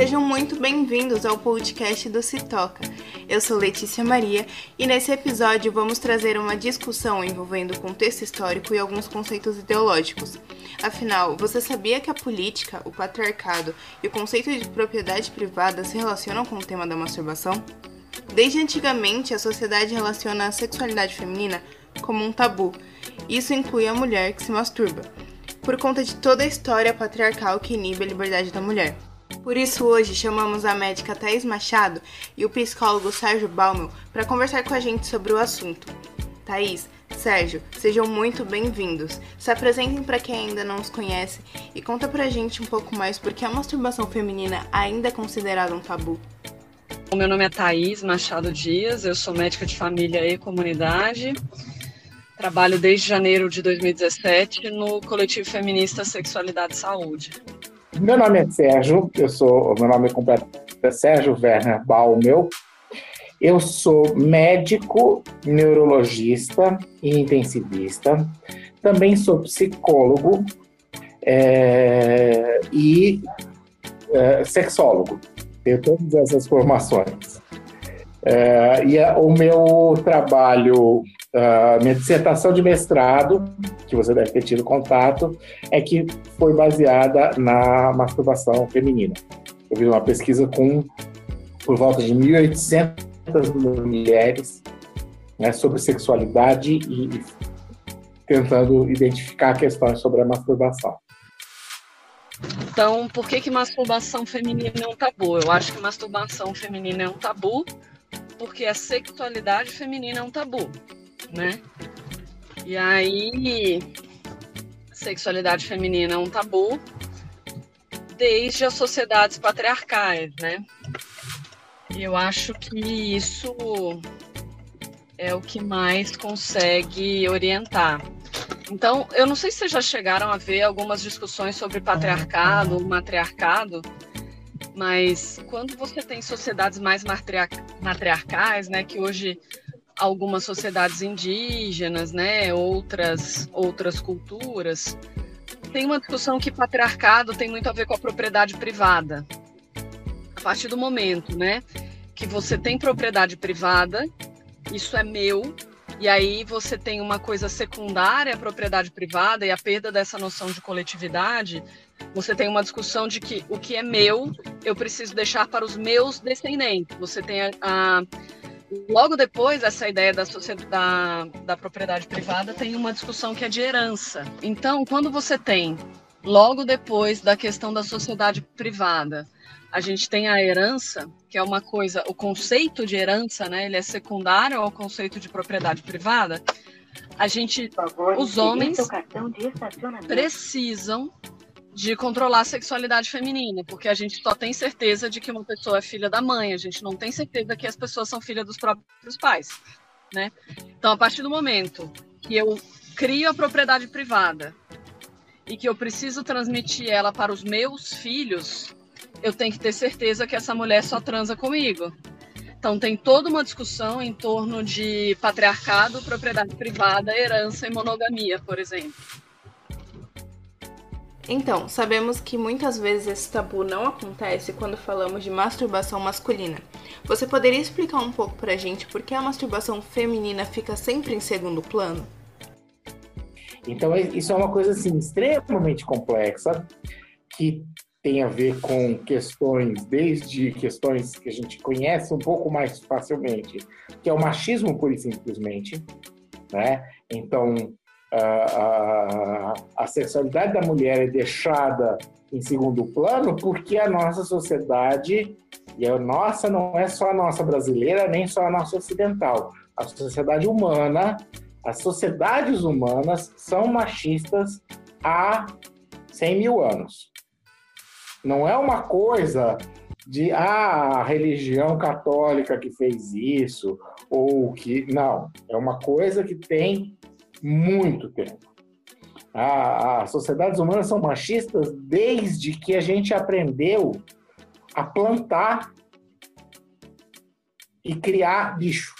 Sejam muito bem-vindos ao podcast do Se Toca. Eu sou Letícia Maria e nesse episódio vamos trazer uma discussão envolvendo contexto histórico e alguns conceitos ideológicos. Afinal, você sabia que a política, o patriarcado e o conceito de propriedade privada se relacionam com o tema da masturbação? Desde antigamente, a sociedade relaciona a sexualidade feminina como um tabu. Isso inclui a mulher que se masturba, por conta de toda a história patriarcal que inibe a liberdade da mulher. Por isso, hoje chamamos a médica Thais Machado e o psicólogo Sérgio Baumel para conversar com a gente sobre o assunto. Thaís, Sérgio, sejam muito bem-vindos. Se apresentem para quem ainda não os conhece e conta pra gente um pouco mais por que a masturbação feminina ainda é considerada um tabu. O meu nome é Thaís Machado Dias, eu sou médica de família e comunidade. Trabalho desde janeiro de 2017 no coletivo feminista Sexualidade e Saúde. Meu nome é Sérgio, eu sou, meu nome completo é Sérgio Werner Baumel. Eu sou médico, neurologista e intensivista. Também sou psicólogo é, e é, sexólogo. Tenho todas essas formações. É, e a, o meu trabalho, a minha dissertação de mestrado, que você deve ter tido contato, é que foi baseada na masturbação feminina. Eu fiz uma pesquisa com por volta de 1.800 mulheres né, sobre sexualidade e, e tentando identificar questões sobre a masturbação. Então, por que, que masturbação feminina é um tabu? Eu acho que masturbação feminina é um tabu porque a sexualidade feminina é um tabu, né? E aí, sexualidade feminina é um tabu desde as sociedades patriarcais, né? E eu acho que isso é o que mais consegue orientar. Então, eu não sei se vocês já chegaram a ver algumas discussões sobre patriarcado, matriarcado, mas quando você tem sociedades mais matriarcais, né, que hoje algumas sociedades indígenas, né, outras outras culturas, tem uma discussão que patriarcado tem muito a ver com a propriedade privada. A partir do momento, né, que você tem propriedade privada, isso é meu, e aí você tem uma coisa secundária, a propriedade privada e a perda dessa noção de coletividade, você tem uma discussão de que o que é meu, eu preciso deixar para os meus descendentes. Você tem a, a logo depois dessa ideia da, da, da propriedade privada, tem uma discussão que é de herança. Então, quando você tem, logo depois da questão da sociedade privada, a gente tem a herança, que é uma coisa, o conceito de herança, né, ele é secundário ao conceito de propriedade privada. A gente, os homens precisam de controlar a sexualidade feminina, porque a gente só tem certeza de que uma pessoa é filha da mãe, a gente não tem certeza que as pessoas são filhas dos próprios pais, né? Então, a partir do momento que eu crio a propriedade privada e que eu preciso transmitir ela para os meus filhos, eu tenho que ter certeza que essa mulher só transa comigo. Então, tem toda uma discussão em torno de patriarcado, propriedade privada, herança e monogamia, por exemplo. Então, sabemos que muitas vezes esse tabu não acontece quando falamos de masturbação masculina. Você poderia explicar um pouco pra gente por que a masturbação feminina fica sempre em segundo plano? Então, isso é uma coisa assim extremamente complexa que tem a ver com questões, desde questões que a gente conhece um pouco mais facilmente, que é o machismo pura e simplesmente, né? Então, a, a, sexualidade da mulher é deixada em segundo plano porque a nossa sociedade, e a nossa não é só a nossa brasileira, nem só a nossa ocidental, a sociedade humana, as sociedades humanas são machistas há 100 mil anos. Não é uma coisa de ah, a religião católica que fez isso, ou que. Não, é uma coisa que tem muito tempo. as sociedades humanas são machistas desde que a gente aprendeu a plantar e criar bicho.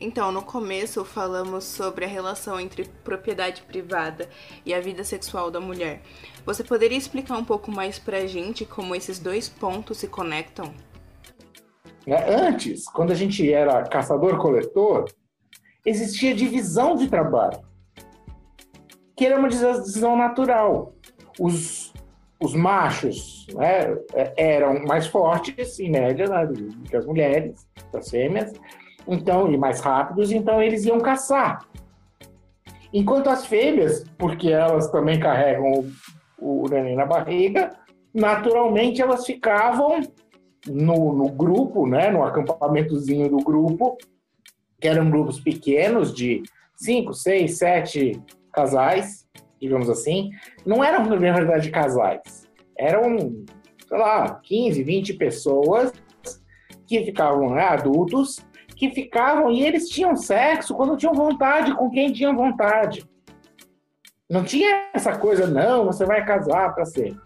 Então, no começo falamos sobre a relação entre propriedade privada e a vida sexual da mulher. Você poderia explicar um pouco mais pra gente como esses dois pontos se conectam? É, antes, quando a gente era caçador-coletor, existia divisão de trabalho, que era uma divisão natural. Os, os machos né, eram mais fortes, em média, né, que as mulheres, as fêmeas, então, e mais rápidos, então eles iam caçar. Enquanto as fêmeas, porque elas também carregam o, o neném na barriga, naturalmente elas ficavam no, no grupo, né, no acampamentozinho do grupo, que eram grupos pequenos de cinco, seis, sete casais, digamos assim. Não eram, na verdade, casais. Eram, sei lá, 15, 20 pessoas que ficavam né, adultos que ficavam e eles tinham sexo quando tinham vontade, com quem tinham vontade. Não tinha essa coisa, não, você vai casar para sempre.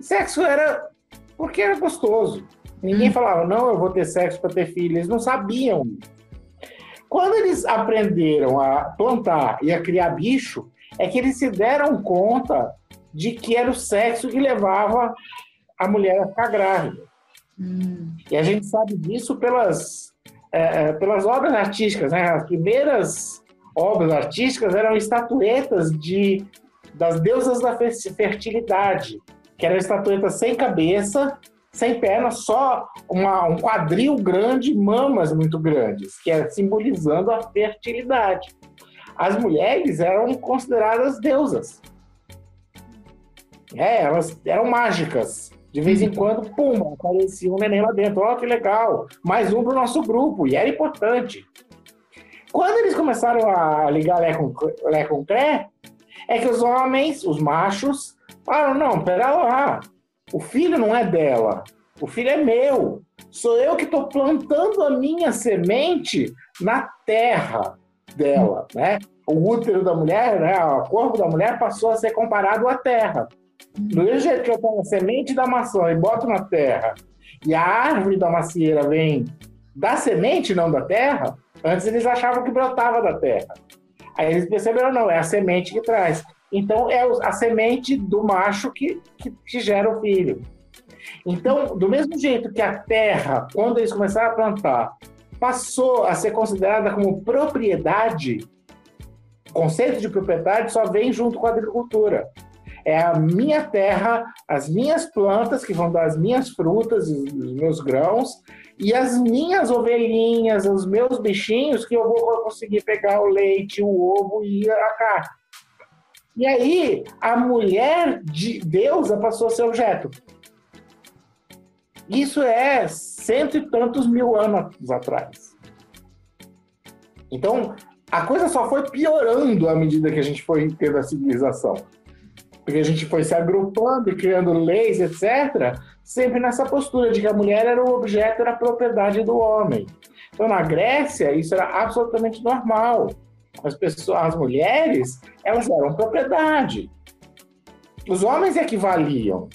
Sexo era porque era gostoso. Ninguém hum. falava, não, eu vou ter sexo para ter filho. Eles não sabiam. Quando eles aprenderam a plantar e a criar bicho, é que eles se deram conta de que era o sexo que levava a mulher a ficar grávida. Hum. E a gente sabe disso pelas é, é, pelas obras artísticas, né? As primeiras obras artísticas eram estatuetas de das deusas da fertilidade, que eram estatuetas sem cabeça, sem pernas, só uma, um quadril grande, mamas muito grandes, que é simbolizando a fertilidade. As mulheres eram consideradas deusas. É, elas eram mágicas. De vez em quando, pum, aparecia um neném lá dentro. Ó, que legal! Mais um para o nosso grupo. E era importante. Quando eles começaram a ligar Lé com, Lé com Cré, é que os homens, os machos, falaram: não, pera lá. O filho não é dela. O filho é meu. Sou eu que estou plantando a minha semente na terra dela, né? O útero da mulher, né? O corpo da mulher passou a ser comparado à terra. Do mesmo jeito que eu pego a semente da maçã e boto na terra, e a árvore da macieira vem da semente, não da terra, antes eles achavam que brotava da terra. Aí eles perceberam, não, é a semente que traz. Então é a semente do macho que, que, que gera o filho. Então, do mesmo jeito que a terra, quando eles começaram a plantar, passou a ser considerada como propriedade, o conceito de propriedade só vem junto com a agricultura. É a minha terra, as minhas plantas que vão dar as minhas frutas, os meus grãos, e as minhas ovelhinhas, os meus bichinhos que eu vou conseguir pegar o leite, o ovo e a carne. E aí, a mulher de Deus passou a ser objeto. Isso é cento e tantos mil anos atrás. Então, a coisa só foi piorando à medida que a gente foi tendo a civilização porque a gente foi se agrupando e criando leis, etc., sempre nessa postura de que a mulher era o objeto, era propriedade do homem. Então, na Grécia, isso era absolutamente normal. As pessoas, as mulheres, elas eram propriedade. Os homens é que valiam.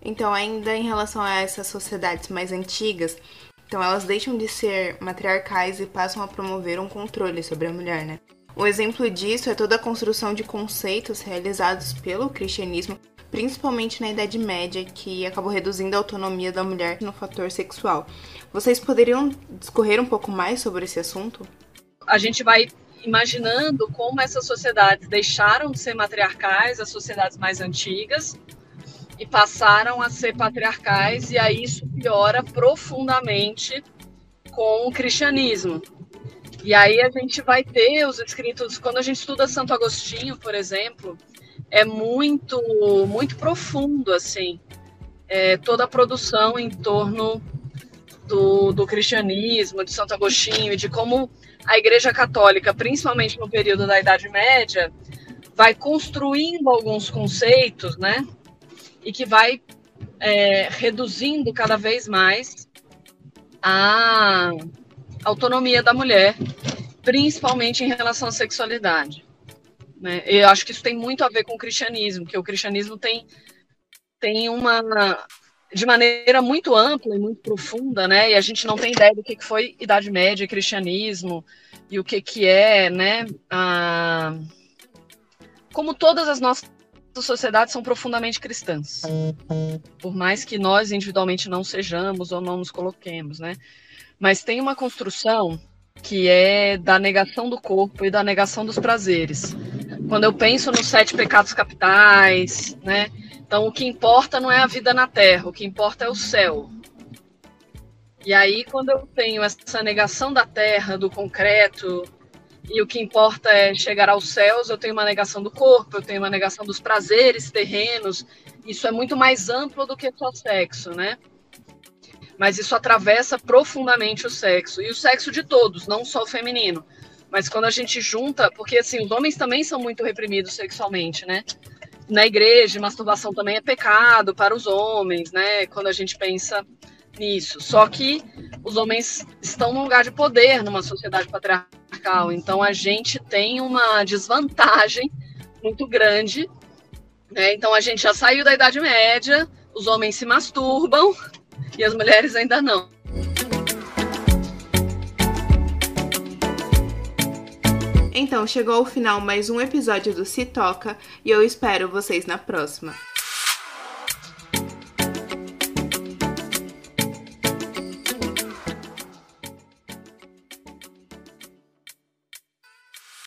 Então, ainda em relação a essas sociedades mais antigas, então elas deixam de ser matriarcais e passam a promover um controle sobre a mulher, né? Um exemplo disso é toda a construção de conceitos realizados pelo cristianismo, principalmente na Idade Média, que acabou reduzindo a autonomia da mulher no fator sexual. Vocês poderiam discorrer um pouco mais sobre esse assunto? A gente vai imaginando como essas sociedades deixaram de ser matriarcais, as sociedades mais antigas, e passaram a ser patriarcais, e aí isso piora profundamente com o cristianismo. E aí a gente vai ter os escritos, quando a gente estuda Santo Agostinho, por exemplo, é muito, muito profundo, assim, é, toda a produção em torno do, do cristianismo, de Santo Agostinho, e de como a Igreja Católica, principalmente no período da Idade Média, vai construindo alguns conceitos, né? E que vai é, reduzindo cada vez mais a autonomia da mulher, principalmente em relação à sexualidade. Né? Eu acho que isso tem muito a ver com o cristianismo, que o cristianismo tem, tem uma, de maneira muito ampla e muito profunda, né? E a gente não tem ideia do que foi Idade Média, cristianismo e o que que é, né? A... Como todas as nossas sociedades são profundamente cristãs, por mais que nós individualmente não sejamos ou não nos coloquemos, né? Mas tem uma construção que é da negação do corpo e da negação dos prazeres. Quando eu penso nos sete pecados capitais, né? Então, o que importa não é a vida na Terra, o que importa é o céu. E aí, quando eu tenho essa negação da Terra, do concreto, e o que importa é chegar aos céus, eu tenho uma negação do corpo, eu tenho uma negação dos prazeres terrenos. Isso é muito mais amplo do que só sexo, né? Mas isso atravessa profundamente o sexo. E o sexo de todos, não só o feminino. Mas quando a gente junta, porque assim, os homens também são muito reprimidos sexualmente, né? Na igreja, masturbação também é pecado para os homens, né? Quando a gente pensa nisso. Só que os homens estão num lugar de poder numa sociedade patriarcal, então a gente tem uma desvantagem muito grande. Né? Então a gente já saiu da Idade Média, os homens se masturbam e as mulheres ainda não. Então, chegou ao final mais um episódio do Se Toca e eu espero vocês na próxima.